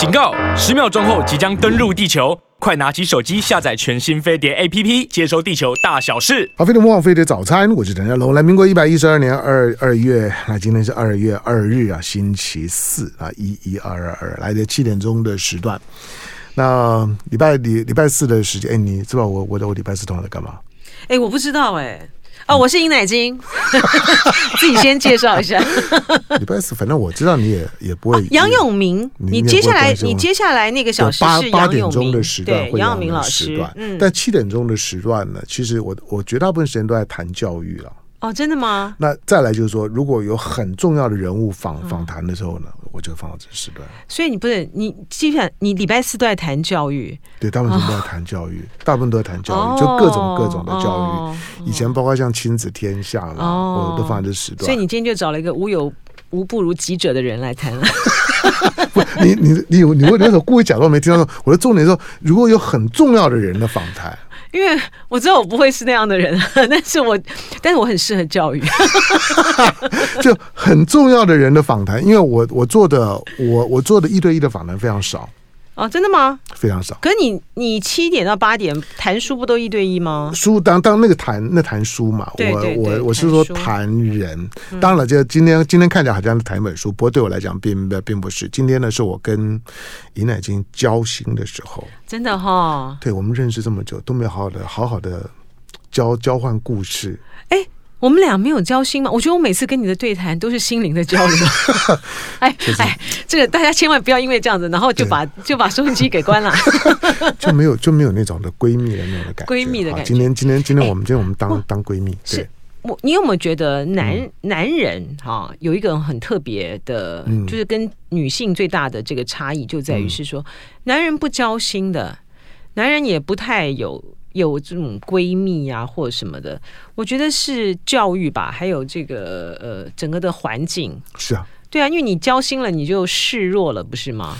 警告！十秒钟后即将登陆地球，快拿起手机下载全新飞碟 APP，接收地球大小事。好，飞碟魔王飞碟早餐，我是陈家龙。来，民国一百一十二年二二月，那今天是二月二日啊，星期四啊，一一二二二，来的七点钟的时段。那礼拜礼礼拜四的时间，哎，你知道我我的我礼拜四通常在干嘛？哎，我不知道哎。哦，我是尹乃金，自己先介绍一下。礼拜四，反正我知道你也也不会。杨永明，你接下来你接下来那个小时是八点钟的时段，杨永明老师。嗯，但七点钟的时段呢，其实我我绝大部分时间都在谈教育了。哦，真的吗？那再来就是说，如果有很重要的人物访访谈的时候呢？我就放到这时段，所以你不是你基本上你礼拜四都在谈教育，对，大部分都在谈教育，大部分都在谈教育，就各种各种的教育。以前包括像亲子天下啦，我都放在这时段。所以你今天就找了一个无有无不如己者的人来谈了。不，你你你你为什么故意假装没听到？我的重点说，如果有很重要的人的访谈。因为我知道我不会是那样的人，但是我，但是我很适合教育，就很重要的人的访谈，因为我我做的我我做的一对一的访谈非常少。哦，真的吗？非常少。可是你你七点到八点谈书不都一对一吗？书当当那个谈那谈书嘛，对对对，我我我是说谈人。嗯、当然了，就今天今天看起来好像是谈一本书，不过对我来讲并并不是。今天呢，是我跟尹乃菁交心的时候。真的哈、哦？对，我们认识这么久都没有好好的好好的交交换故事。哎。我们俩没有交心吗？我觉得我每次跟你的对谈都是心灵的交流。哎哎，这个大家千万不要因为这样子，然后就把 就把收音机给关了。就没有就没有那种的闺蜜的那种的感觉。闺蜜的感觉。今天今天今天我们今天我们当当闺蜜。是我，你有没有觉得男男人哈有一个很特别的，就是跟女性最大的这个差异就在于是说，男人不交心的，男人也不太有。有这种闺蜜啊，或者什么的，我觉得是教育吧，还有这个呃，整个的环境是啊，对啊，因为你交心了，你就示弱了，不是吗？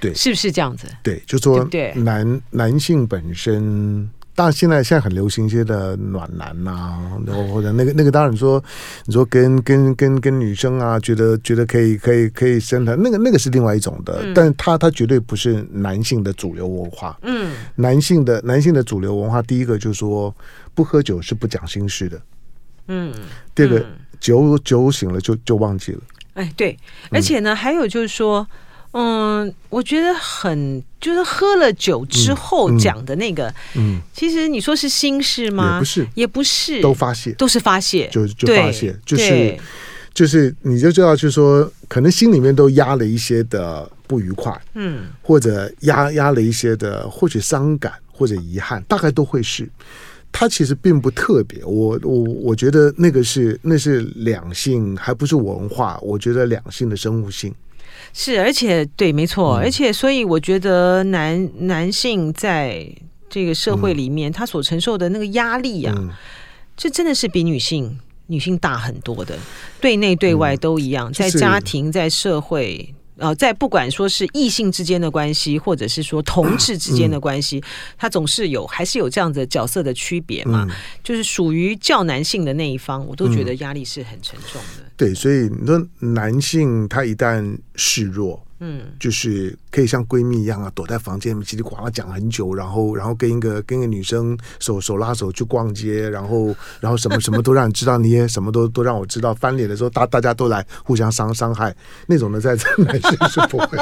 对，是不是这样子？对，就说对男男性本身。当然，现在现在很流行一些的暖男呐、啊，然后或者那个那个，当然说你说跟跟跟跟女生啊，觉得觉得可以可以可以生的，那个那个是另外一种的，嗯、但他他绝对不是男性的主流文化。嗯，男性的男性的主流文化，第一个就是说不喝酒是不讲心事的。嗯，第二个酒酒醒了就就忘记了。哎，对，而且呢，嗯、还有就是说。嗯，我觉得很就是喝了酒之后讲的那个，嗯，嗯其实你说是心事吗？也不是，也不是，都发泄，都是发泄，就就发泄，就是就是你就知道，就是说可能心里面都压了一些的不愉快，嗯，或者压压了一些的或许伤感或者遗憾，大概都会是。它其实并不特别，我我我觉得那个是那是两性，还不是文化，我觉得两性的生物性。是，而且对，没错，嗯、而且所以我觉得男男性在这个社会里面，嗯、他所承受的那个压力啊，嗯、这真的是比女性女性大很多的，对内对外都一样，嗯、在家庭在社会。呃，在不管说是异性之间的关系，或者是说同志之间的关系，他、嗯、总是有还是有这样子角色的区别嘛？嗯、就是属于较男性的那一方，我都觉得压力是很沉重的。嗯、对，所以你说男性他一旦示弱。嗯，就是可以像闺蜜一样啊，躲在房间里面叽里呱啦讲很久，然后然后跟一个跟一个女生手手拉手去逛街，然后 然后什么什么都让你知道，你也什么都都让我知道。翻脸的时候，大大家都来互相伤伤害那种的，在这男生是不会。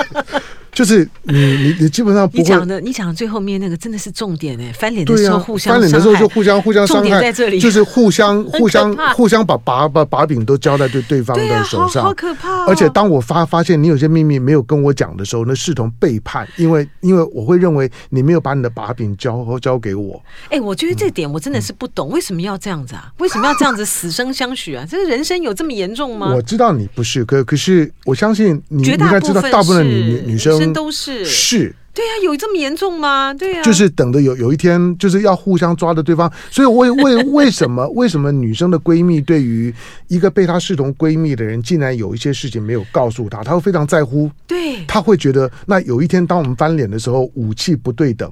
就是你你你基本上不会你讲的你讲的最后面那个真的是重点哎，翻脸的时候互相、啊、翻脸的时候就互相互相伤害，在这里就是互相互相互相把把把把柄都交在对对方的手上，啊、好，好可怕、哦。而且当我发发现你有些秘密没有跟我讲的时候，那视同背叛，因为因为我会认为你没有把你的把柄交交给我。哎，我觉得这点我真的是不懂，嗯、为什么要这样子啊？为什么要这样子死生相许啊？这个人生有这么严重吗？我知道你不是，可可是我相信你应该知道，大部分的女女女生都是。是，对呀、啊，有这么严重吗？对呀、啊，就是等着有有一天，就是要互相抓着对方。所以为为 为什么为什么女生的闺蜜对于一个被她视同闺蜜的人，竟然有一些事情没有告诉她，她会非常在乎。对，她会觉得，那有一天当我们翻脸的时候，武器不对等。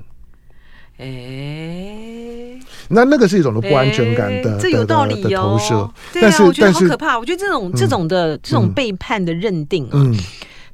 哎，那那个是一种的不安全感的，这有道理的。投射，对啊，我觉得好可怕。我觉得这种这种的这种背叛的认定啊。嗯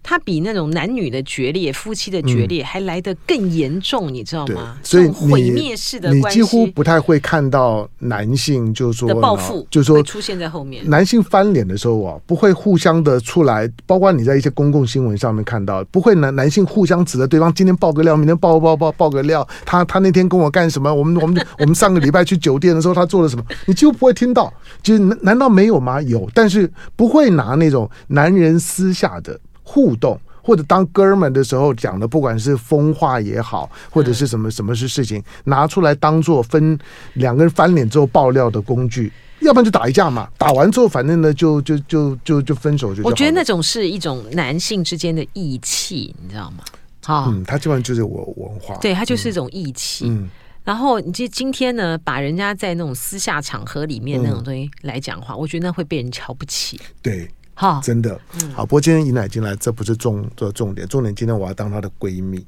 它比那种男女的决裂、夫妻的决裂还来得更严重，你知道吗？所以毁灭式的关系，你几乎不太会看到男性就是说的报复，就是说出现在后面。男性翻脸的时候啊，不会互相的出来，包括你在一些公共新闻上面看到，不会男男性互相指着对方，今天爆个料，明天爆爆爆爆个料，他他那天跟我干什么？我们我们我 们上个礼拜去酒店的时候，他做了什么？你几乎不会听到。就是难难道没有吗？有，但是不会拿那种男人私下的互动，或者当哥们的时候讲的，不管是疯话也好，或者是什么什么是事情，拿出来当做分两个人翻脸之后爆料的工具，要不然就打一架嘛，打完之后反正呢就就就就就分手就。我觉得那种是一种男性之间的义气，你知道吗？好，嗯，他基本上就是我文化，对他就是一种义气，嗯。嗯然后你就今天呢，把人家在那种私下场合里面那种东西来讲话，嗯、我觉得那会被人瞧不起。对，好，真的。嗯、好，不过今天尹乃金来，这不是重的重点，重点今天我要当她的闺蜜。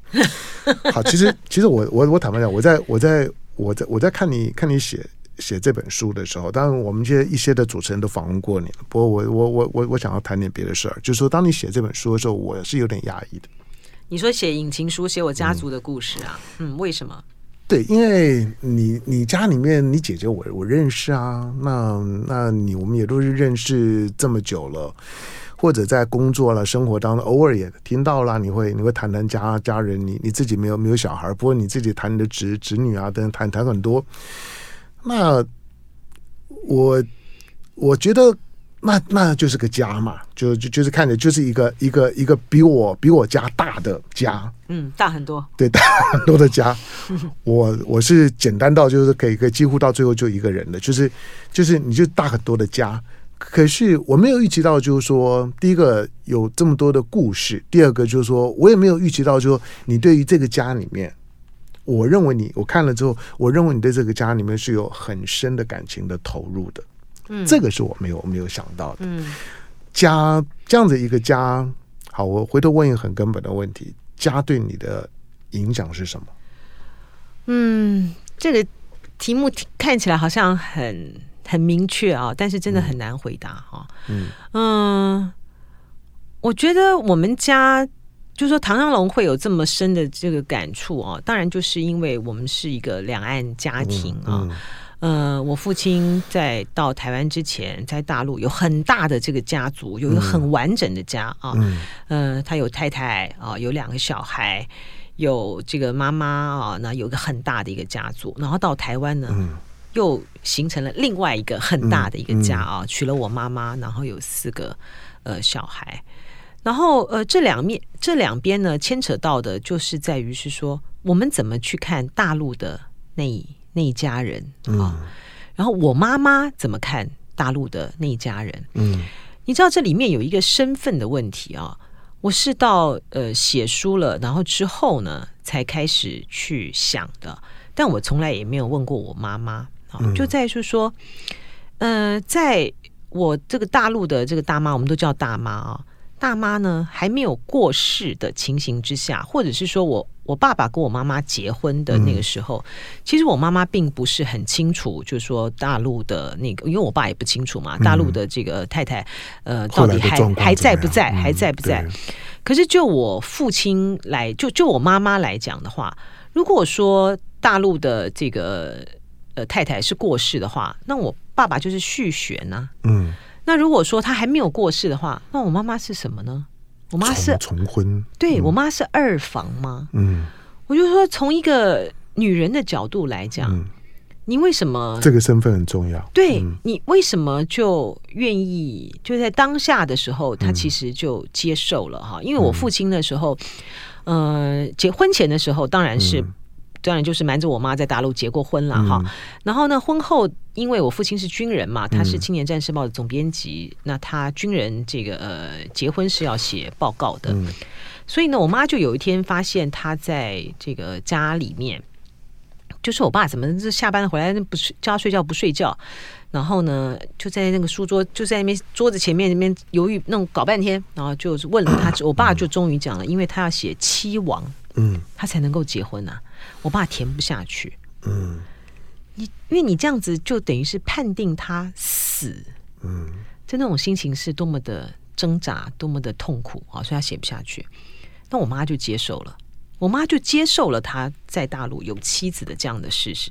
好，其实其实我我我坦白讲，我在我在我在我在看你看你写写这本书的时候，当然我们这些一些的主持人都访问过你了。不过我我我我我想要谈点别的事儿，就是说，当你写这本书的时候，我是有点压抑的。你说写引擎书，写我家族的故事啊？嗯，嗯，为什么？对，因为你你家里面你姐姐我我认识啊，那那你我们也都是认识这么久了，或者在工作了生活当中偶尔也听到了，你会你会谈谈家家人，你你自己没有没有小孩，不过你自己谈你的侄侄女啊等谈谈很多，那我我觉得。那那就是个家嘛，就就就是看着就是一个一个一个比我比我家大的家，嗯，大很多，对，大很多的家。我我是简单到就是可以可以几乎到最后就一个人的，就是就是你就大很多的家。可是我没有预期到，就是说第一个有这么多的故事，第二个就是说我也没有预期到，就是说你对于这个家里面，我认为你我看了之后，我认为你对这个家里面是有很深的感情的投入的。嗯，这个是我没有没有想到的。嗯，家这样子一个家，好，我回头问一个很根本的问题：家对你的影响是什么？嗯，这个题目看起来好像很很明确啊，但是真的很难回答哈。嗯嗯，我觉得我们家就说唐湘龙会有这么深的这个感触啊，当然就是因为我们是一个两岸家庭啊。嗯嗯呃，我父亲在到台湾之前，在大陆有很大的这个家族，有一个很完整的家啊。嗯，呃，他有太太啊，有两个小孩，有这个妈妈啊，那有一个很大的一个家族。然后到台湾呢，嗯、又形成了另外一个很大的一个家啊，嗯嗯、娶了我妈妈，然后有四个呃小孩。然后呃，这两面这两边呢，牵扯到的就是在于是说，我们怎么去看大陆的那一。那一家人啊，嗯、然后我妈妈怎么看大陆的那一家人？嗯，你知道这里面有一个身份的问题啊。我是到呃写书了，然后之后呢才开始去想的。但我从来也没有问过我妈妈啊。嗯、就在是说，呃，在我这个大陆的这个大妈，我们都叫大妈啊。大妈呢还没有过世的情形之下，或者是说我。我爸爸跟我妈妈结婚的那个时候，嗯、其实我妈妈并不是很清楚，就是说大陆的那个，因为我爸也不清楚嘛，大陆的这个太太，呃，到底还还在不在，还在不在？可是就我父亲来，就就我妈妈来讲的话，如果说大陆的这个呃太太是过世的话，那我爸爸就是续弦呢。嗯，那如果说他还没有过世的话，那我妈妈是什么呢？我妈是重，重婚，对、嗯、我妈是二房吗？嗯，我就说从一个女人的角度来讲，嗯、你为什么这个身份很重要？对、嗯、你为什么就愿意就在当下的时候，他其实就接受了哈？嗯、因为我父亲的时候，嗯、呃，结婚前的时候当然是。嗯当然就是瞒着我妈在大陆结过婚了哈，嗯、然后呢，婚后因为我父亲是军人嘛，他是《青年战士报》的总编辑，嗯、那他军人这个呃结婚是要写报告的，嗯、所以呢，我妈就有一天发现他在这个家里面，就是我爸怎么这下班回来不睡叫他睡觉不睡觉，然后呢就在那个书桌就在那边桌子前面那边犹豫弄搞半天，然后就是问了他，我爸就终于讲了，因为他要写七王，嗯，他才能够结婚啊。我爸填不下去，嗯，你因为你这样子就等于是判定他死，嗯，就那种心情是多么的挣扎，多么的痛苦啊，所以他写不下去。那我妈就接受了，我妈就接受了他在大陆有妻子的这样的事实。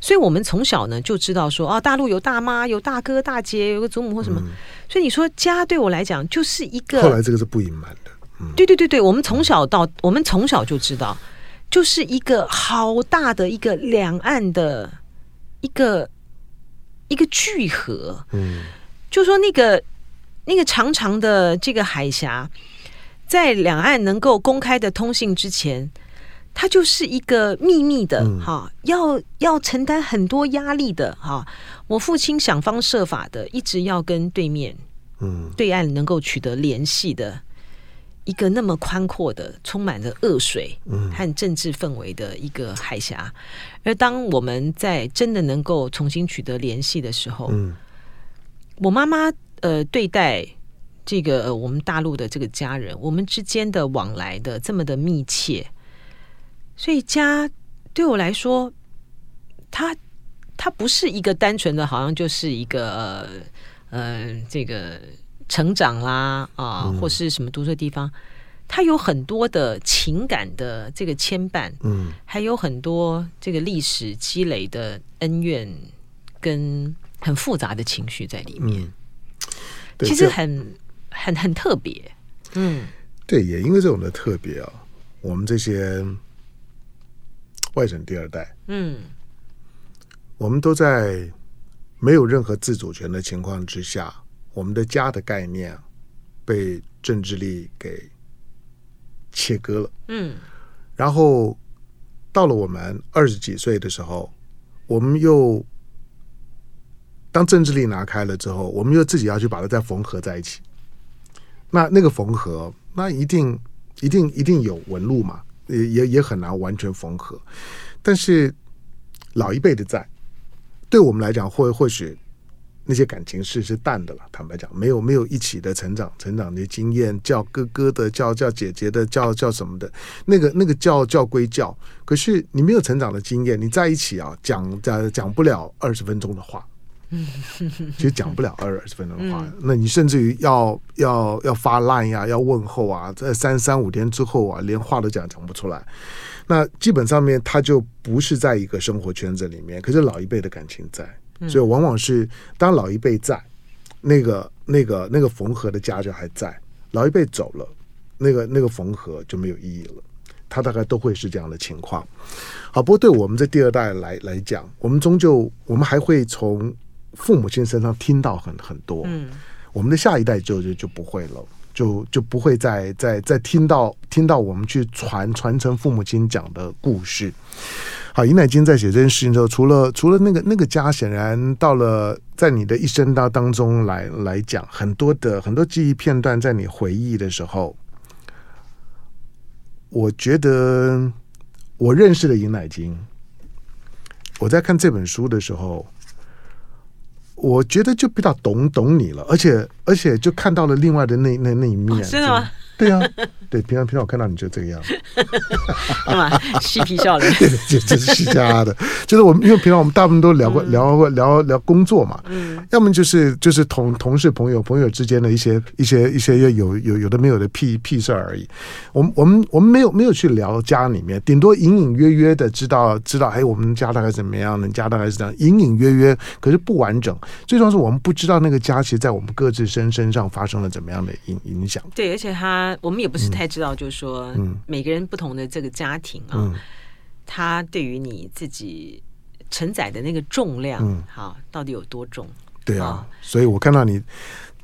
所以我们从小呢就知道说，啊，大陆有大妈、有大哥、大姐，有个祖母或什么。嗯、所以你说家对我来讲就是一个，后来这个是不隐瞒的。嗯、对对对对，我们从小到我们从小就知道，就是一个好大的一个两岸的一个一个聚合。嗯，就说那个那个长长的这个海峡。在两岸能够公开的通信之前，它就是一个秘密的哈、嗯，要要承担很多压力的哈。我父亲想方设法的，一直要跟对面，嗯，对岸能够取得联系的一个那么宽阔的、充满着恶水和政治氛围的一个海峡。而当我们在真的能够重新取得联系的时候，嗯，我妈妈呃对待。这个呃，我们大陆的这个家人，我们之间的往来的这么的密切，所以家对我来说，它它不是一个单纯的，好像就是一个呃呃这个成长啦啊，或是什么读书的地方，他有很多的情感的这个牵绊，嗯，还有很多这个历史积累的恩怨跟很复杂的情绪在里面，其实很。很很特别，嗯，对，也因为这种的特别啊，我们这些外省第二代，嗯，我们都在没有任何自主权的情况之下，我们的家的概念被政治力给切割了，嗯，然后到了我们二十几岁的时候，我们又当政治力拿开了之后，我们又自己要去把它再缝合在一起。那那个缝合，那一定一定一定有纹路嘛，也也也很难完全缝合。但是老一辈的在，对我们来讲，或或许那些感情是是淡的了。坦白讲，没有没有一起的成长成长的经验，叫哥哥的，叫叫姐姐的，叫叫什么的，那个那个叫叫归叫。可是你没有成长的经验，你在一起啊，讲讲讲不了二十分钟的话。其实讲不了二十分钟的话，那你甚至于要要要发 line 呀，要问候啊，在三三五天之后啊，连话都讲讲不出来。那基本上面他就不是在一个生活圈子里面，可是老一辈的感情在，所以往往是当老一辈在，那个那个那个缝合的家就还在，老一辈走了，那个那个缝合就没有意义了。他大概都会是这样的情况。好，不过对我们这第二代来来讲，我们终究我们还会从。父母亲身上听到很很多，嗯，我们的下一代就就就不会了，就就不会再再再听到听到我们去传传承父母亲讲的故事。好，尹乃菁在写这件事情之后，除了除了那个那个家，显然到了在你的一生当当中来来讲，很多的很多记忆片段，在你回忆的时候，我觉得我认识的尹乃菁，我在看这本书的时候。我觉得就比较懂懂你了，而且而且就看到了另外的那那那一面。真的吗？对啊，对，平常平常我看到你就这个样子，干嘛嬉皮笑脸？对，就就是戏家的，就是我们因为平常我们大部分都聊过、嗯、聊过聊聊工作嘛，嗯，要么就是就是同同事朋友朋友之间的一些一些一些有有有的没有的屁屁事儿而已。我们我们我们没有没有去聊家里面，顶多隐隐约约的知道知道，哎，我们家大概怎么样，人家大概是这样，隐隐约约，可是不完整。最重要是我们不知道那个家其实在我们各自身身上发生了怎么样的影影响。对，而且他。我们也不是太知道，就是说，每个人不同的这个家庭啊，他对于你自己承载的那个重量，好，到底有多重？对啊，所以我看到你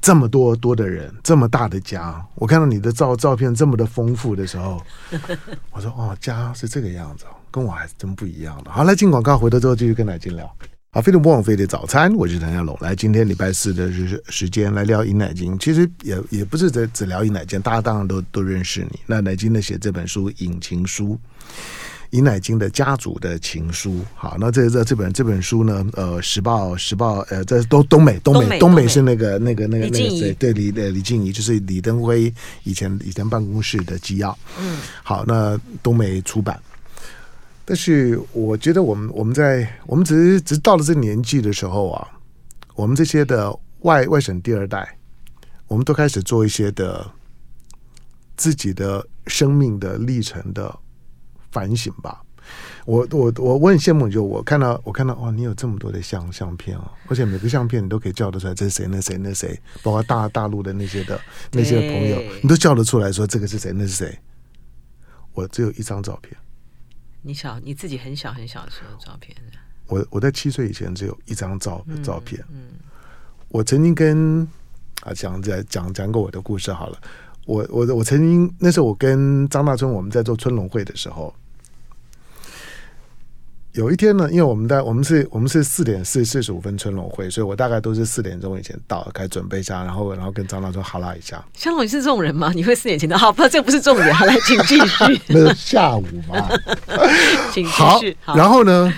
这么多多的人，这么大的家，我看到你的照照片这么的丰富的时候，我说哦，家是这个样子，跟我还是真不一样的。好，来进广告，回头之后继续跟奶金聊。啊，飞碟不枉费的早餐，我是谭家龙。来，今天礼拜四的时时间来聊尹乃菁。其实也也不是只只聊尹乃菁，大家当然都都认识你。那乃菁呢写这本书《隐情书》，尹乃菁的家族的情书。好，那这这这本这本书呢，呃，时报时报呃，在东东北东北东北是那个那个那个那个谁对李呃李静怡，就是李登辉以前以前办公室的机要。嗯，好，那东北出版。但是我觉得，我们我们在我们只是只是到了这个年纪的时候啊，我们这些的外外省第二代，我们都开始做一些的自己的生命的历程的反省吧。我我我我很羡慕，就我看到我看到哇，你有这么多的相相片啊，而且每个相片你都可以叫得出来，这是谁？那谁？那谁？包括大大陆的那些的那些朋友，你都叫得出来说这个是谁？那是谁？我只有一张照片。你小你自己很小很小的时候照片。我我在七岁以前只有一张照照片。嗯，嗯我曾经跟啊讲讲讲讲过我的故事好了。我我我曾经那时候我跟张大春我们在做春龙会的时候。有一天呢，因为我们在我们是我们是四点四四十五分春龙会，所以我大概都是四点钟以前到，开始准备一下，然后然后跟张大春哈拉一下。香龙，你是这种人吗？你会四点前到？好，不，这不是重点，好来，请继续。那是下午嘛，请继续。好，然后呢，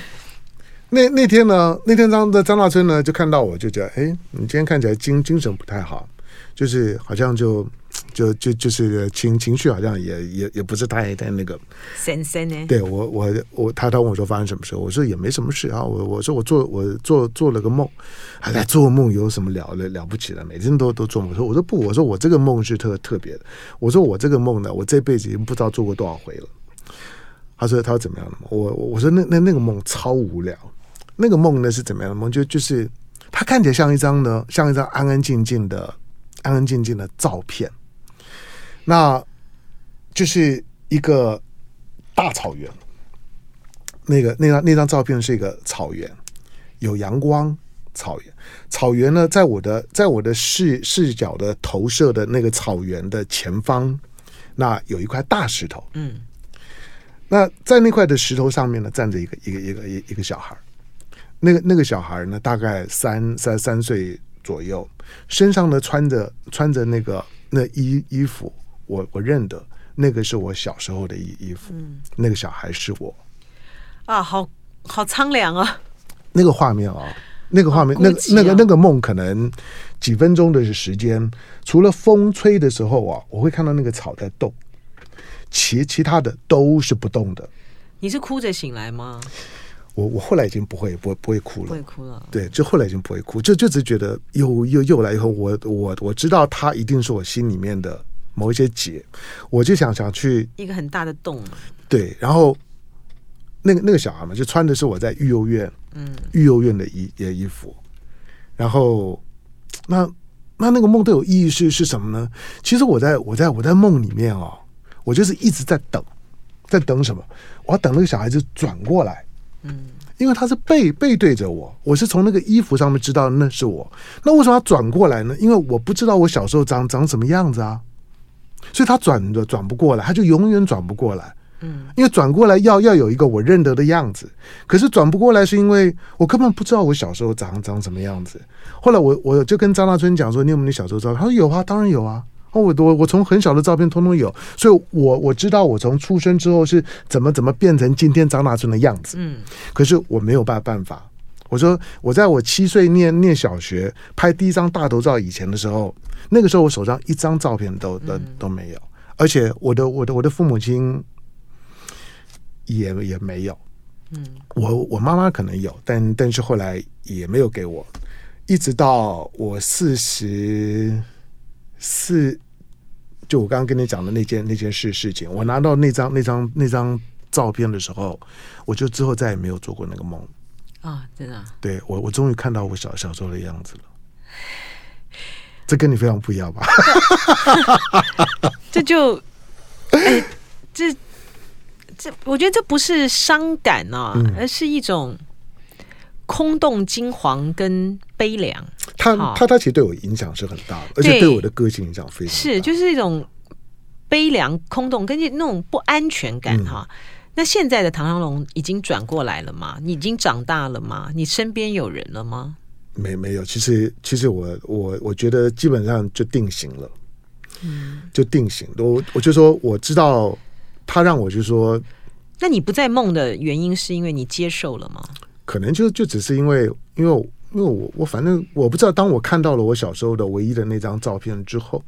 那那天呢，那天张的张大春呢就看到我就觉得，哎，你今天看起来精精神不太好，就是好像就。就就就是情情绪好像也也也不是太太那个，呢。对我我我他他问我说发生什么事，我说也没什么事啊。我我说我做我做做了个梦，还在做梦有什么了了了不起的？每天都都做梦。我说我说不，我说我这个梦是特特别的。我说我这个梦呢，我这辈子已经不知道做过多少回了。他说他说怎么样的梦？我我说那那那个梦超无聊。那个梦呢是怎么样的梦？就就是他看起来像一张呢，像一张安安静静的安安静静的照片。那就是一个大草原，那个那张那张照片是一个草原，有阳光，草原，草原呢，在我的在我的视视角的投射的那个草原的前方，那有一块大石头，嗯，那在那块的石头上面呢，站着一个一个一个一一个小孩，那个那个小孩呢，大概三三三岁左右，身上呢穿着穿着那个那衣衣服。我我认得那个是我小时候的衣衣服，嗯，那个小孩是我，啊，好好苍凉啊！那个画面啊，那个画面，那个那个那个梦，可能几分钟的时间，除了风吹的时候啊，我会看到那个草在动，其其他的都是不动的。你是哭着醒来吗？我我后来已经不会不会不会哭了，不会哭了。对，就后来已经不会哭，就就只觉得又又又来以后，我我我知道他一定是我心里面的。某一些结，我就想想去一个很大的洞。对，然后那个那个小孩嘛，就穿的是我在育幼院，嗯，育幼院的衣的衣服。然后那那那个梦都有意义是是什么呢？其实我在我在我在梦里面哦，我就是一直在等，在等什么？我要等那个小孩子转过来，嗯，因为他是背背对着我，我是从那个衣服上面知道那是我。那为什么要转过来呢？因为我不知道我小时候长长什么样子啊。所以他转的转不过来，他就永远转不过来。嗯，因为转过来要要有一个我认得的样子，可是转不过来是因为我根本不知道我小时候长长什么样子。后来我我就跟张大春讲说：“你有没有你小时候照片？”他说：“有啊，当然有啊。”哦，我我我从很小的照片通通有，所以我我知道我从出生之后是怎么怎么变成今天张大春的样子。嗯，可是我没有办办法。我说我在我七岁念念小学拍第一张大头照以前的时候。那个时候我手上一张照片都都都没有，而且我的我的我的父母亲也也没有，嗯，我我妈妈可能有，但但是后来也没有给我，一直到我四十四，就我刚刚跟你讲的那件那件事事情，我拿到那张那张那张照片的时候，我就之后再也没有做过那个梦。啊，真的，对我我终于看到我小小时候的样子了。这跟你非常不一样吧？这就，哎，这这，我觉得这不是伤感啊，嗯、而是一种空洞、惊惶跟悲凉。他他他其实对我影响是很大的，而且对我的个性影响非常大。是，就是一种悲凉、空洞，跟那种不安全感哈。嗯、那现在的唐湘龙已经转过来了吗？你已经长大了吗？你身边有人了吗？没没有，其实其实我我我觉得基本上就定型了，嗯，就定型。我我就说我知道他让我就说，那你不在梦的原因是因为你接受了吗？可能就就只是因为因为因为我我反正我不知道，当我看到了我小时候的唯一的那张照片之后，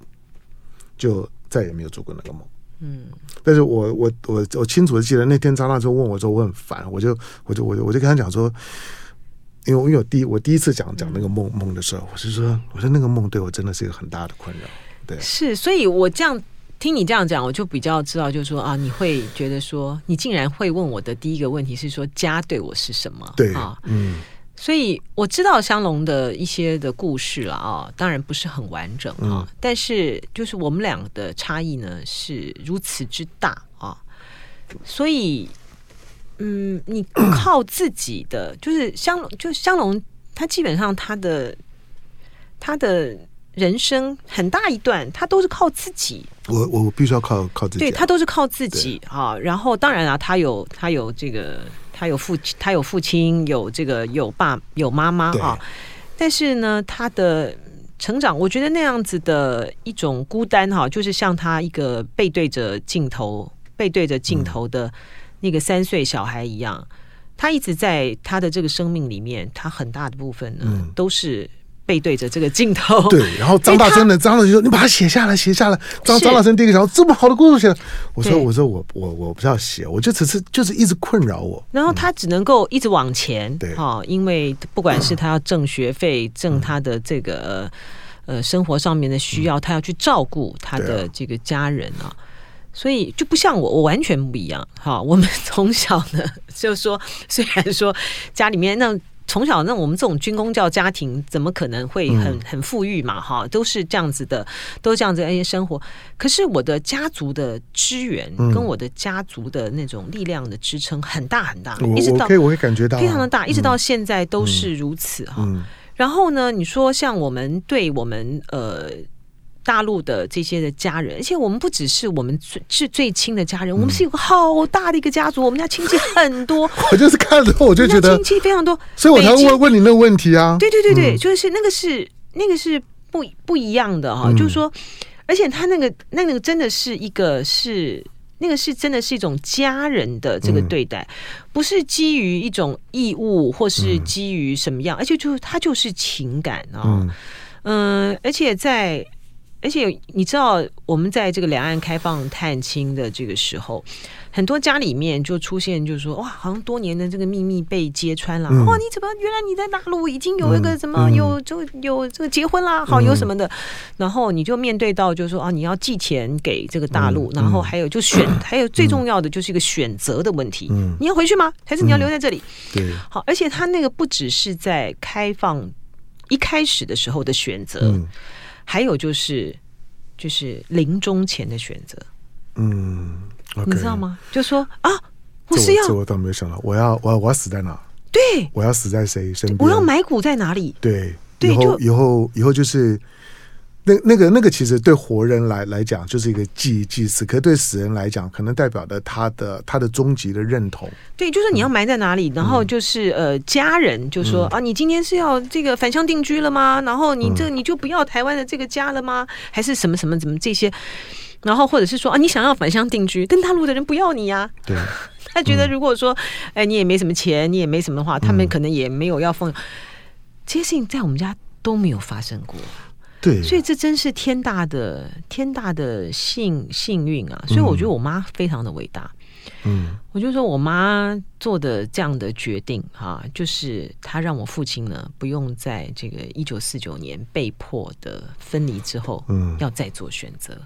就再也没有做过那个梦。嗯，但是我我我我清楚的记得那天张大春问我说我很烦，我就我就我就我就跟他讲说。因为我有第一我第一次讲讲那个梦梦的时候，我是说，我说那个梦对我真的是一个很大的困扰。对，是，所以我这样听你这样讲，我就比较知道，就是说啊，你会觉得说，你竟然会问我的第一个问题是说，家对我是什么？对啊，嗯。所以我知道香龙的一些的故事了啊，当然不是很完整啊，嗯、但是就是我们俩的差异呢是如此之大啊，所以嗯，你靠自己的，就是香龙，就香龙，他基本上他的他的人生很大一段，他都是靠自己。我我必须要靠靠自己，对，他都是靠自己啊。然后当然啊，他有他有这个。他有父亲，他有父亲，有这个有爸有妈妈啊，但是呢，他的成长，我觉得那样子的一种孤单哈，就是像他一个背对着镜头、背对着镜头的那个三岁小孩一样，嗯、他一直在他的这个生命里面，他很大的部分呢、嗯、都是。背对着这个镜头，对，然后张大生呢张老师说：“你把它写下来，写下来。”张张大生第一个想这么好的故事写了，我说：“我说我我我不要写，我就只是就是一直困扰我。”然后他只能够一直往前，对哈，因为不管是他要挣学费，挣他的这个呃生活上面的需要，他要去照顾他的这个家人啊，所以就不像我，我完全不一样。哈，我们从小呢，就是说虽然说家里面那。从小，那我们这种军工教家庭，怎么可能会很很富裕嘛？哈，都是这样子的，都这样子的一些生活。可是我的家族的支援跟我的家族的那种力量的支撑很大很大，一直到我会感觉到非常的大，一直到现在都是如此哈。然后呢，你说像我们对我们呃。大陆的这些的家人，而且我们不只是我们最是最亲的家人，嗯、我们是有个好大的一个家族，我们家亲戚很多。我就是看了之后我就觉得亲戚非常多，所以我才问问你那个问题啊。对对对对，嗯、就是那个是那个是不不一样的哈，嗯、就是说，而且他那个那个真的是一个是那个是真的是一种家人的这个对待，嗯、不是基于一种义务或是基于什么样，嗯、而且就他就是情感啊，嗯，嗯，而且在。而且你知道，我们在这个两岸开放探亲的这个时候，很多家里面就出现，就是说，哇，好像多年的这个秘密被揭穿了。哦，你怎么原来你在大陆已经有一个什么、嗯、有就有这个结婚啦，好有什么的，嗯、然后你就面对到就是说啊，你要寄钱给这个大陆，嗯、然后还有就选，嗯、还有最重要的就是一个选择的问题，嗯、你要回去吗？还是你要留在这里？嗯、对，好，而且他那个不只是在开放一开始的时候的选择。嗯还有就是，就是临终前的选择，嗯，okay, 你知道吗？就说啊，我是要，这我倒没有想到，我要，我要，我要死在哪？对，我要死在谁身边？我要埋骨在哪里？对，以后，以后，以后就是。那那个那个其实对活人来来讲就是一个祭祭祀，可是对死人来讲，可能代表的他的他的终极的认同。对，就是你要埋在哪里，嗯、然后就是呃家人就说、嗯、啊，你今天是要这个返乡定居了吗？然后你这你就不要台湾的这个家了吗？还是什么什么怎么这些？然后或者是说啊，你想要返乡定居，但大陆的人不要你呀、啊。对，他觉得如果说哎你也没什么钱，你也没什么的话，他们可能也没有要奉。这些事情在我们家都没有发生过。对，所以这真是天大的天大的幸幸运啊！所以我觉得我妈非常的伟大。嗯，我就说我妈做的这样的决定哈，就是她让我父亲呢不用在这个一九四九年被迫的分离之后，嗯，要再做选择。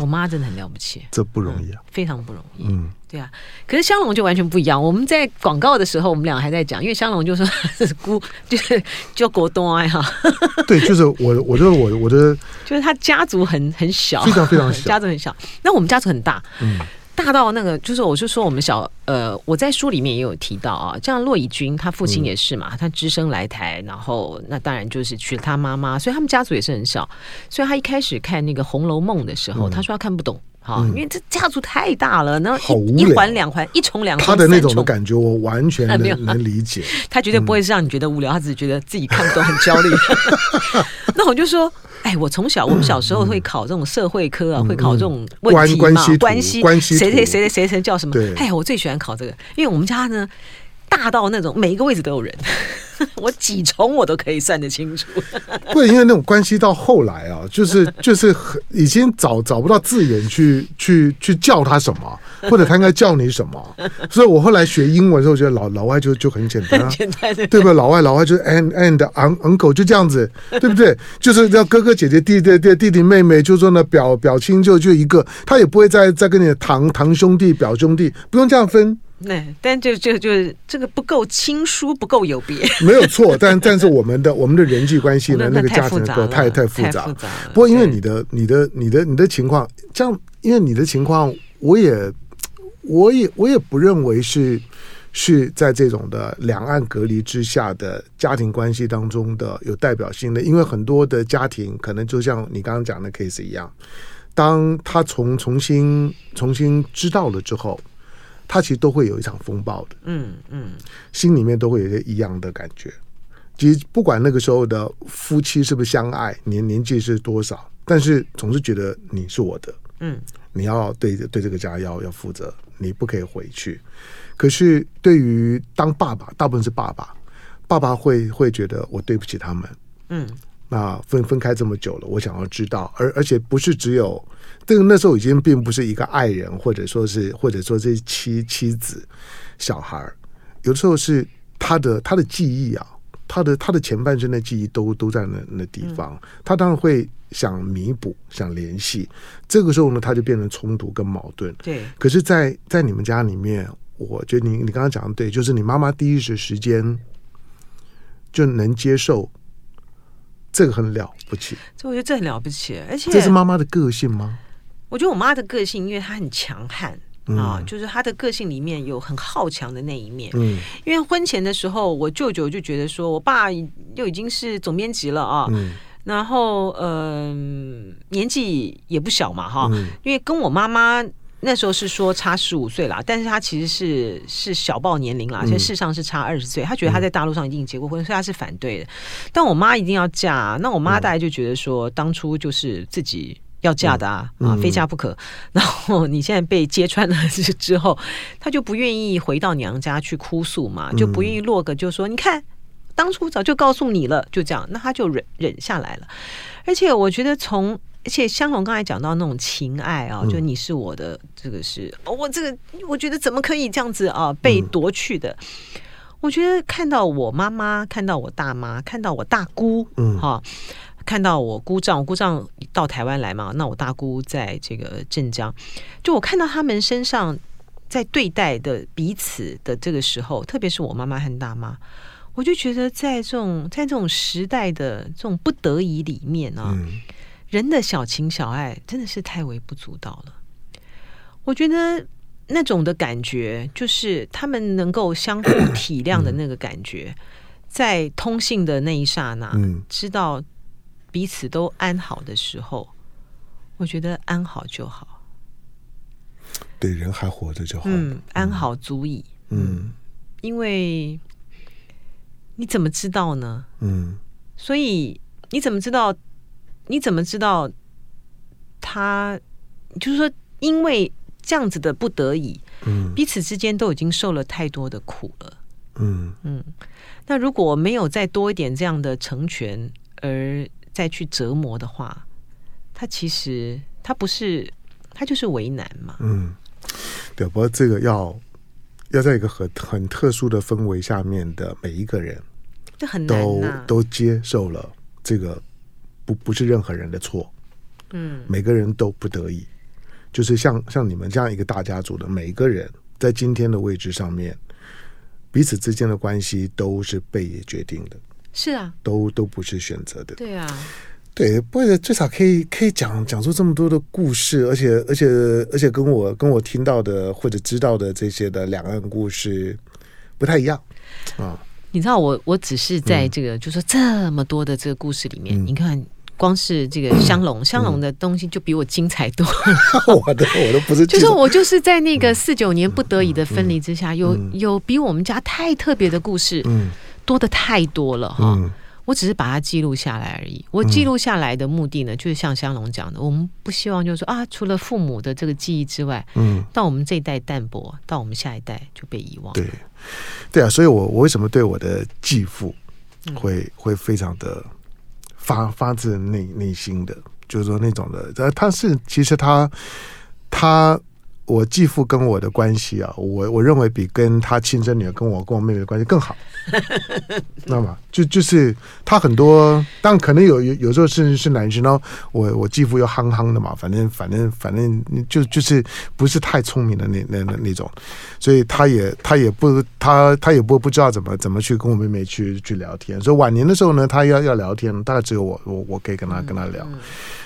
我妈真的很了不起，这不容易啊，非常不容易。嗯，对啊。可是香龙就完全不一样。我们在广告的时候，我们俩还在讲，因为香龙就说 姑，就是叫国东哎哈。对，就是我，我觉得我我的就是他家族很很小，非常非常小，家族很小。那我们家族很大，嗯。大到那个，就是我就说我们小呃，我在书里面也有提到啊，像骆以军，他父亲也是嘛，嗯、他只身来台，然后那当然就是娶了他妈妈，所以他们家族也是很小。所以他一开始看那个《红楼梦》的时候，嗯、他说他看不懂，哈、嗯，因为这家族太大了，然后一一环两环，一重两重，他的那种的感觉，我完全 能能理解。他绝对不会是让你觉得无聊，他只是觉得自己看不懂，很焦虑。那我就说。哎，我从小，我们小时候会考这种社会科啊，会考这种问题嘛，关系，谁谁谁谁谁谁叫什么？哎呀，我最喜欢考这个，因为我们家呢，大到那种每一个位置都有人，我几重我都可以算得清楚。不，因为那种关系到后来啊，就是就是很已经找找不到字眼去去去叫他什么，或者他应该叫你什么。所以我后来学英文的时候，觉得老老外就就很简单，啊，简单对不对？老外老外就是 and and uncle 就这样子，对不对？就是叫哥哥姐姐弟弟弟弟弟妹妹，就说呢表表亲就就一个，他也不会再再跟你堂堂兄弟表兄弟，不用这样分。那 但就就就是这个不够亲疏，不够有别，没有错。但但是我们的我们的人际关系呢，那个家庭太太太复杂。不过因为你的你的你的你的情况，这样因为你的情况，我也我也我也不认为是是在这种的两岸隔离之下的家庭关系当中的有代表性的。因为很多的家庭可能就像你刚刚讲的 case 一样，当他从重新重新知道了之后。他其实都会有一场风暴的，嗯嗯，心里面都会有些一样的感觉。其实不管那个时候的夫妻是不是相爱，年年纪是多少，但是总是觉得你是我的，嗯，你要对对这个家要要负责，你不可以回去。可是对于当爸爸，大部分是爸爸，爸爸会会觉得我对不起他们，嗯，那分分开这么久了，我想要知道，而而且不是只有。这个那时候已经并不是一个爱人，或者说是或者说这妻妻子、小孩儿，有的时候是他的他的记忆啊，他的他的前半生的记忆都都在那那地方，他当然会想弥补、想联系。这个时候呢，他就变成冲突跟矛盾。对。可是在，在在你们家里面，我觉得你你刚刚讲的对，就是你妈妈第一时时间就能接受。这个很了不起，这我觉得这很了不起，而且这是妈妈的个性吗？我觉得我妈的个性，因为她很强悍、嗯、啊，就是她的个性里面有很好强的那一面。嗯，因为婚前的时候，我舅舅就觉得说我爸又已经是总编辑了啊，嗯、然后嗯、呃，年纪也不小嘛哈，嗯、因为跟我妈妈。那时候是说差十五岁啦，但是他其实是是小报年龄啦，所以事实上是差二十岁。他觉得他在大陆上已经结过婚，所以他是反对的。但我妈一定要嫁，那我妈大概就觉得说，当初就是自己要嫁的啊，啊，非嫁不可。然后你现在被揭穿了之后，他就不愿意回到娘家去哭诉嘛，就不愿意落个就说，你看当初早就告诉你了，就这样，那他就忍忍下来了。而且我觉得从。而且香龙刚才讲到那种情爱啊，就你是我的，这个是我这个，我觉得怎么可以这样子啊被夺去的？我觉得看到我妈妈，看到我大妈，看到我大姑，嗯，哈，看到我姑丈，我姑丈到台湾来嘛，那我大姑在这个镇江，就我看到他们身上在对待的彼此的这个时候，特别是我妈妈和大妈，我就觉得在这种在这种时代的这种不得已里面啊。人的小情小爱真的是太微不足道了。我觉得那种的感觉，就是他们能够相互体谅的那个感觉，在通信的那一刹那，知道彼此都安好的时候，我觉得安好就好。对，人还活着就好。嗯，安好足矣。嗯，因为你怎么知道呢？嗯，所以你怎么知道？你怎么知道他？就是说，因为这样子的不得已，嗯，彼此之间都已经受了太多的苦了，嗯嗯。那如果没有再多一点这样的成全，而再去折磨的话，他其实他不是，他就是为难嘛，嗯。对，不过这个要要在一个很很特殊的氛围下面的每一个人，这很难啊，都都接受了这个。不不是任何人的错，嗯，每个人都不得已，就是像像你们这样一个大家族的每一个人，在今天的位置上面，彼此之间的关系都是被也决定的，是啊，都都不是选择的，对啊，对，不过最少可以可以讲讲出这么多的故事，而且而且而且跟我跟我听到的或者知道的这些的两岸故事不太一样。啊。你知道我我只是在这个，嗯、就说这么多的这个故事里面，嗯、你看。光是这个 香龙，香龙的东西就比我精彩多。了。我的我都不是，就是我就是在那个四九年不得已的分离之下，有有比我们家太特别的故事，多的太多了哈。我只是把它记录下来而已。我记录下来的目的呢，就是像香龙讲的，我们不希望就是说啊，除了父母的这个记忆之外，嗯，到我们这一代淡薄，到我们下一代就被遗忘。对，对啊，所以我我为什么对我的继父会、嗯、会非常的发发自内内心的，就是说那种的，呃，他是其实他他。我继父跟我的关系啊，我我认为比跟他亲生女儿跟我跟我妹妹的关系更好。那么就就是他很多，但可能有有有时候是是男生，然后我我继父又憨憨的嘛，反正反正反正就就是不是太聪明的那那那那种，所以他也他也不他他也不不知道怎么怎么去跟我妹妹去去聊天。所以晚年的时候呢，他要要聊天，大概只有我我我可以跟他跟他聊。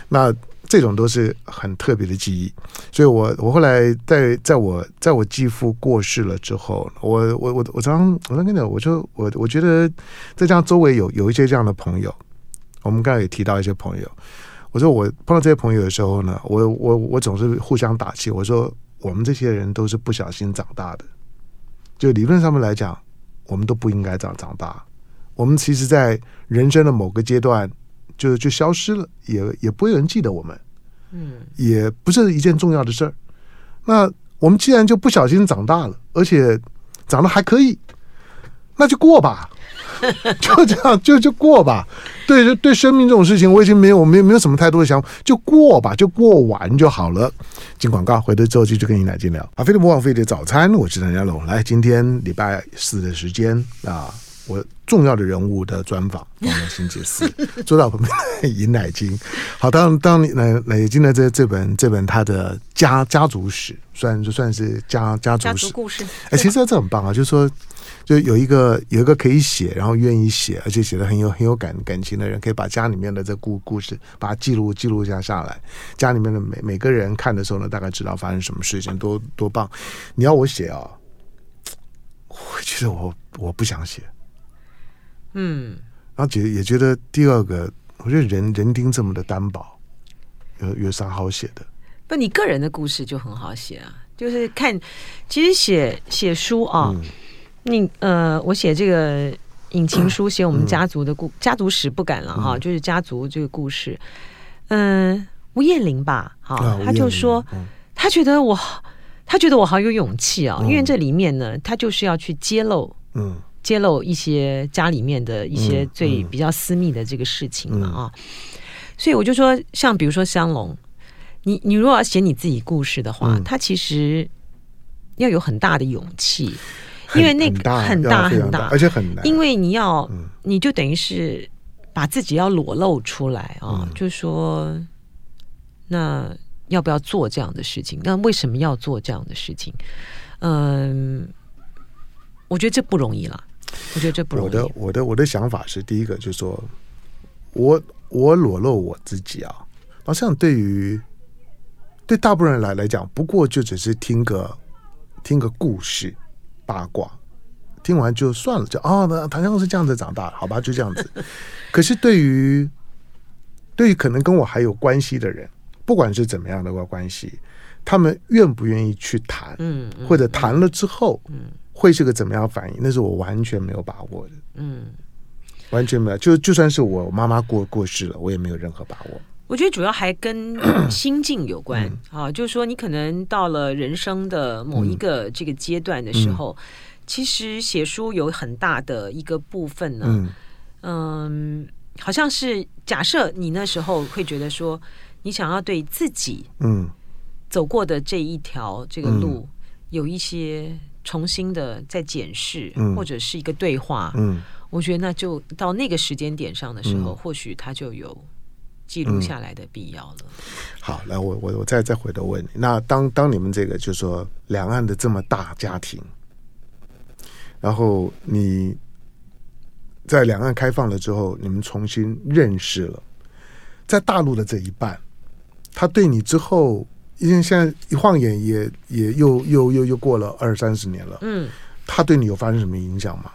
那。这种都是很特别的记忆，所以我我后来在在我在我继父过世了之后，我我我我常我常跟你讲，我说我我觉得在这样周围有有一些这样的朋友，我们刚才也提到一些朋友，我说我碰到这些朋友的时候呢，我我我总是互相打气，我说我们这些人都是不小心长大的，就理论上面来讲，我们都不应该长长大，我们其实在人生的某个阶段。就就消失了，也也不会有人记得我们，嗯，也不是一件重要的事儿。那我们既然就不小心长大了，而且长得还可以，那就过吧，就这样就就过吧。对，就对生命这种事情，我已经没有没有没有什么太多的想法，就过吧，就过完就好了。进广告，回头之后继续跟你奶金聊。啊，飞碟不枉费的早餐，我是陈家龙。来，今天礼拜四的时间啊。我重要的人物的专访，放在星期四，坐到旁边来饮奶精。好，当当你奶奶精的这这本这本他的家家族史，算就算是家家族史故事。哎，其实这很棒啊，就是说，就有一个有一个可以写，然后愿意写，而且写的很有很有感感情的人，可以把家里面的这故故事把它记录记录下下来。家里面的每每个人看的时候呢，大概知道发生什么事情，多多棒。你要我写啊，我觉得我我不想写。嗯，然后觉也觉得第二个，我觉得人人丁这么的单薄，有有啥好写的？不，你个人的故事就很好写啊，就是看，其实写写书啊，嗯、你呃，我写这个引擎书，写我们家族的故、嗯、家族史不敢了哈、啊，就是家族这个故事。嗯、呃，吴彦玲吧，哈、啊，他就说，嗯、他觉得我，他觉得我好有勇气啊，嗯、因为这里面呢，他就是要去揭露，嗯。揭露一些家里面的一些最比较私密的这个事情嘛啊，所以我就说，像比如说香龙，你你如果要写你自己故事的话，他其实要有很大的勇气，因为那个很大很大，而且很难，因为你要你就等于是把自己要裸露出来啊，就说那要不要做这样的事情？那为什么要做这样的事情？嗯，我觉得这不容易了。我觉得这不容易。我的我的我的想法是，第一个就是说，我我裸露我自己啊，好像对于对大部分人来来讲，不过就只是听个听个故事八卦，听完就算了，就啊，那谭家龙是这样子长大，好吧，就这样子。可是对于对于可能跟我还有关系的人，不管是怎么样的个关系，他们愿不愿意去谈，嗯，或者谈了之后，嗯。会是个怎么样反应？那是我完全没有把握的。嗯，完全没有。就就算是我妈妈过过世了，我也没有任何把握。我觉得主要还跟心境有关啊，就是说你可能到了人生的某一个这个阶段的时候，嗯、其实写书有很大的一个部分呢。嗯，嗯，好像是假设你那时候会觉得说，你想要对自己嗯走过的这一条这个路有一些。重新的再检视，或者是一个对话，嗯，我觉得那就到那个时间点上的时候，嗯、或许他就有记录下来的必要了。嗯、好，来，我我我再再回头问你，那当当你们这个就是说两岸的这么大家庭，然后你在两岸开放了之后，你们重新认识了，在大陆的这一半，他对你之后。因为现在一晃眼也也又又又又过了二三十年了，嗯，他对你有发生什么影响吗？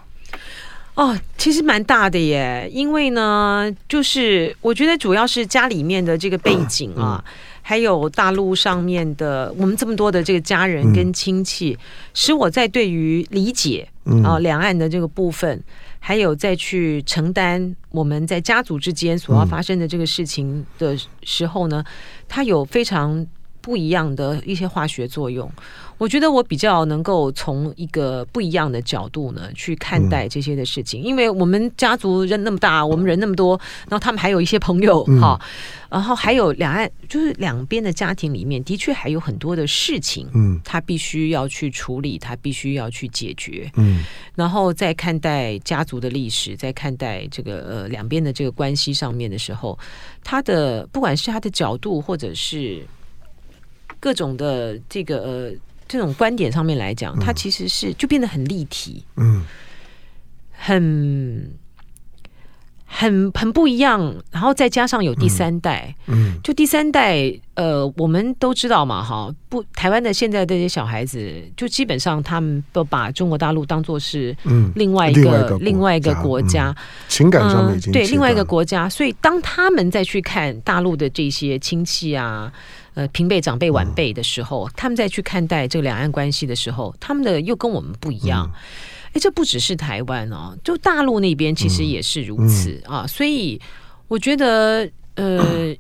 哦，其实蛮大的耶，因为呢，就是我觉得主要是家里面的这个背景啊，嗯、还有大陆上面的我们这么多的这个家人跟亲戚，嗯、使我在对于理解啊两岸的这个部分，还有再去承担我们在家族之间所要发生的这个事情的时候呢，他有非常不一样的一些化学作用。我觉得我比较能够从一个不一样的角度呢去看待这些的事情，因为我们家族人那么大，我们人那么多，然后他们还有一些朋友哈，然后还有两岸就是两边的家庭里面的确还有很多的事情，嗯，他必须要去处理，他必须要去解决，嗯，然后在看待家族的历史，在看待这个呃两边的这个关系上面的时候，他的不管是他的角度或者是各种的这个呃。这种观点上面来讲，它其实是就变得很立体，嗯，很很很不一样。然后再加上有第三代，嗯，就第三代，呃，我们都知道嘛，哈，不，台湾的现在这些小孩子，就基本上他们都把中国大陆当做是另外一个另外一个国家，情感上面已经对另外一个国家，所以当他们再去看大陆的这些亲戚啊。呃，平辈、长辈、晚辈的时候，嗯、他们再去看待这个两岸关系的时候，他们的又跟我们不一样。哎、嗯，这不只是台湾哦，就大陆那边其实也是如此、嗯、啊。所以我觉得，呃，嗯、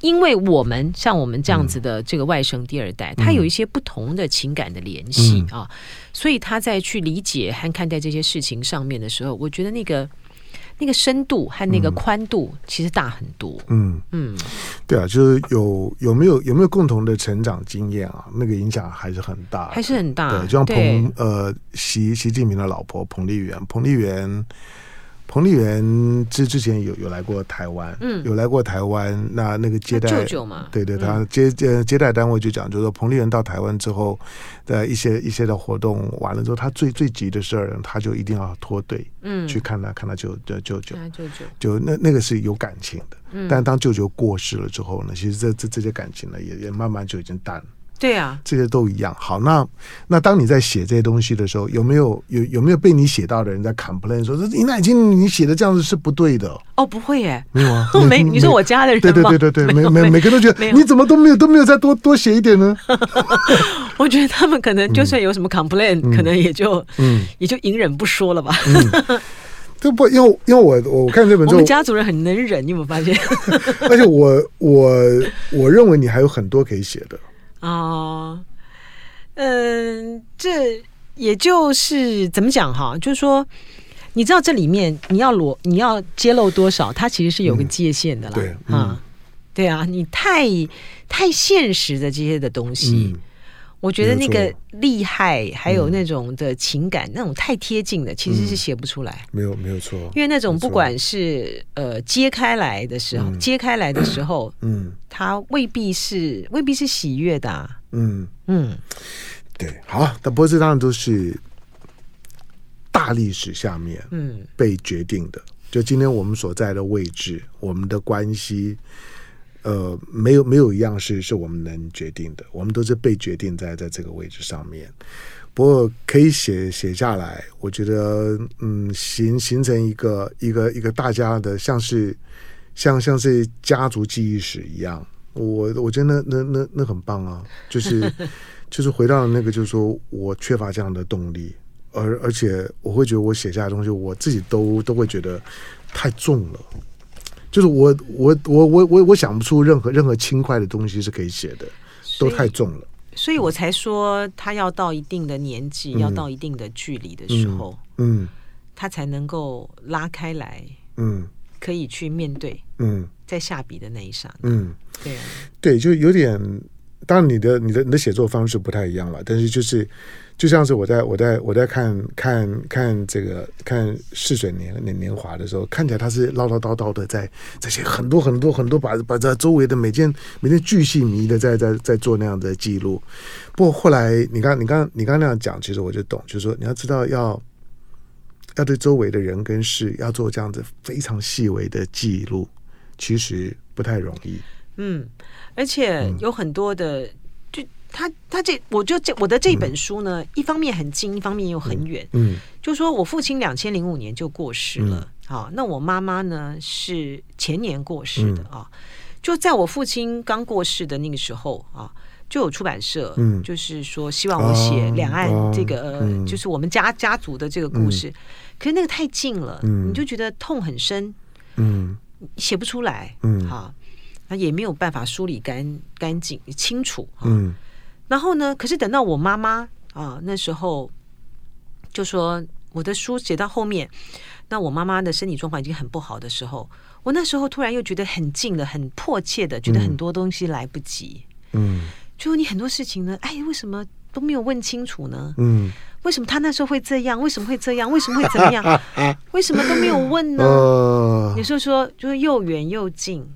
因为我们像我们这样子的这个外甥第二代，嗯、他有一些不同的情感的联系啊，嗯、所以他在去理解和看待这些事情上面的时候，我觉得那个。那个深度和那个宽度其实大很多。嗯嗯，嗯对啊，就是有有没有有没有共同的成长经验啊？那个影响还是很大，还是很大。对，就像彭呃习习近平的老婆彭丽媛，彭丽媛。彭丽媛之之前有有来过台湾，嗯，有来过台湾，那那个接待舅舅嘛，对对，他接接接待单位就讲，就是说彭丽媛到台湾之后的一些一些的活动完了之后，他最最急的事儿，他就一定要脱队，嗯，去看他看他舅舅舅舅，舅舅，就那那个是有感情的，嗯，但当舅舅过世了之后呢，其实这这这些感情呢，也也慢慢就已经淡了。对啊，这些都一样。好，那那当你在写这些东西的时候，有没有有有没有被你写到的人在 complain 说，这尹乃金你写的这样子是不对的？哦，不会耶，没有啊，没。你说我家的人，对对对对对，没没每个人都觉得你怎么都没有都没有再多多写一点呢？我觉得他们可能就算有什么 complain，可能也就嗯也就隐忍不说了吧。这不因为因为我我看这本书，我们家族人很能忍，你有没有发现？而且我我我认为你还有很多可以写的。哦，嗯，这也就是怎么讲哈？就是说，你知道这里面你要裸你要揭露多少，它其实是有个界限的啦。对，啊，对啊，你太太现实的这些的东西。我觉得那个厉害，还有那种的情感，那种太贴近的，其实是写不出来。没有，没有错。因为那种不管是呃揭开来的时候，揭开来的时候，嗯，它未必是未必是喜悦的。嗯嗯，对，好，但不过这当然都是大历史下面嗯被决定的。就今天我们所在的位置，我们的关系。呃，没有没有一样是是我们能决定的，我们都是被决定在在这个位置上面。不过可以写写下来，我觉得嗯，形形成一个一个一个大家的，像是像像是家族记忆史一样。我我觉得那那那那很棒啊，就是 就是回到了那个，就是说我缺乏这样的动力，而而且我会觉得我写下来的东西，我自己都都会觉得太重了。就是我我我我我我想不出任何任何轻快的东西是可以写的，都太重了。所以我才说他要到一定的年纪，嗯、要到一定的距离的时候，嗯，嗯。他才能够拉开来，嗯，可以去面对，嗯，在下笔的那一刹那，嗯，对啊，对，就有点。当然，你的你的你的写作方式不太一样了，但是就是。就像是我在我在我在看看看这个看逝水年年年华的时候，看起来他是唠唠叨叨的在在写很多很多很多把把这周围的每件每件巨细靡的在在在做那样的记录。不过后来你刚你刚你刚那样讲，其实我就懂，就是说你要知道要要对周围的人跟事要做这样子非常细微的记录，其实不太容易。嗯，而且有很多的。就他他这，我就这我的这本书呢，嗯、一方面很近，一方面又很远。嗯，嗯。就说我父亲两千零五年就过世了，好、那我妈妈呢是前年过世的啊。嗯、就在我父亲刚过世的那个时候啊，就有出版社，嗯，就是说希望我写两岸这个，就是我们家家族的这个故事，嗯、可是那个太近了，嗯，你就觉得痛很深，嗯，写不出来，嗯，好，那也没有办法梳理干干净清楚，嗯，然后呢，可是等到我妈妈啊那时候就说我的书写到后面，那我妈妈的身体状况已经很不好的时候，我那时候突然又觉得很近了，很迫切的觉得很多东西来不及，嗯。就你很多事情呢，哎，为什么都没有问清楚呢？嗯，为什么他那时候会这样？为什么会这样？为什么会怎么样？为什么都没有问呢？呃、有时候说就是又远又近，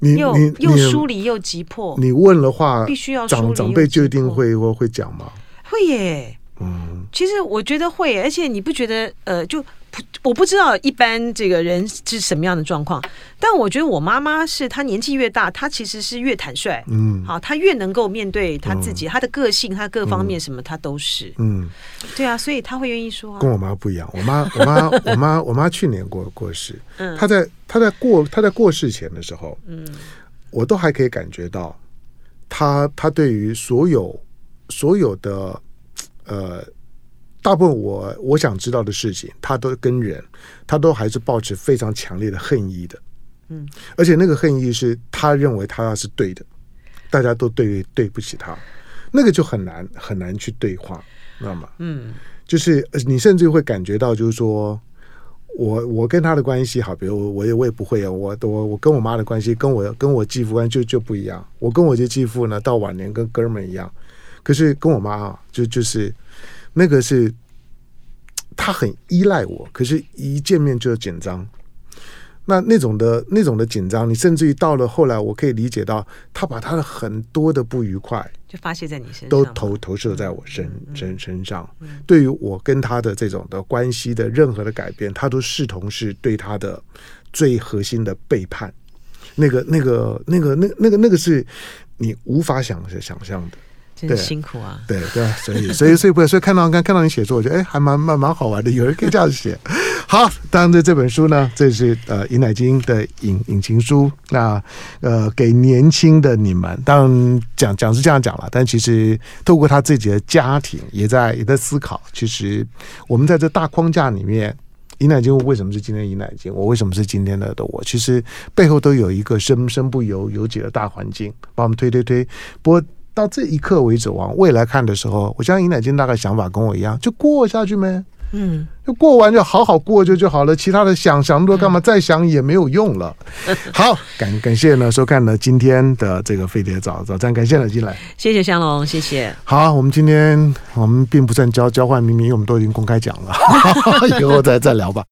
你又你又疏离又急迫。你问的话，必须要长长辈就一定会会会讲吗？会耶。嗯，其实我觉得会，而且你不觉得呃就。我不知道一般这个人是什么样的状况，但我觉得我妈妈是她年纪越大，她其实是越坦率，嗯，好，她越能够面对她自己，她的个性，她各方面什么，她都是，嗯，对啊，所以她会愿意说。跟我妈不一样，我妈，我妈，我妈，我妈去年过过世，嗯，她在她在过她在过世前的时候，嗯，我都还可以感觉到，她她对于所有所有的呃。大部分我我想知道的事情，他都跟人，他都还是抱持非常强烈的恨意的，嗯，而且那个恨意是他认为他是对的，大家都对对不起他，那个就很难很难去对话，知道吗？嗯，就是你甚至会感觉到，就是说我我跟他的关系好，比如我也我也不会啊，我我我跟我妈的关系，跟我跟我继父关系就就不一样，我跟我这继父呢，到晚年跟哥们一样，可是跟我妈啊，就就是。那个是，他很依赖我，可是一见面就紧张。那那种的那种的紧张，你甚至于到了后来，我可以理解到，他把他的很多的不愉快就发泄在你身上，都投投射在我身身身上。对于我跟他的这种的关系的任何的改变，他都视同是对他的最核心的背叛。那个那个那个那那个那个是你无法想想象的。真辛苦啊！对对，所以所以所以不所以看到刚看到你写作，我觉得哎，还蛮蛮蛮好玩的。有人可以这样写。好，当然这这本书呢，这是呃尹乃菁的引引情书。那呃，给年轻的你们，当然讲讲是这样讲了，但其实透过他自己的家庭，也在也在思考。其实我们在这大框架里面，尹乃菁为什么是今天尹乃菁？我为什么是今天的的我？其实背后都有一个身身不由由己的大环境，把我们推推推。不过。到这一刻为止，往未来看的时候，我相信尹乃菁大概想法跟我一样，就过下去呗？嗯，就过完就好好过就就好了，其他的想想那么多干嘛？再想也没有用了。好，感感谢呢收看了今天的这个飞碟早早餐，感谢呢进来，谢谢香龙，谢谢。好，我们今天我们并不算交交换秘密，因为我们都已经公开讲了，以后再再聊吧。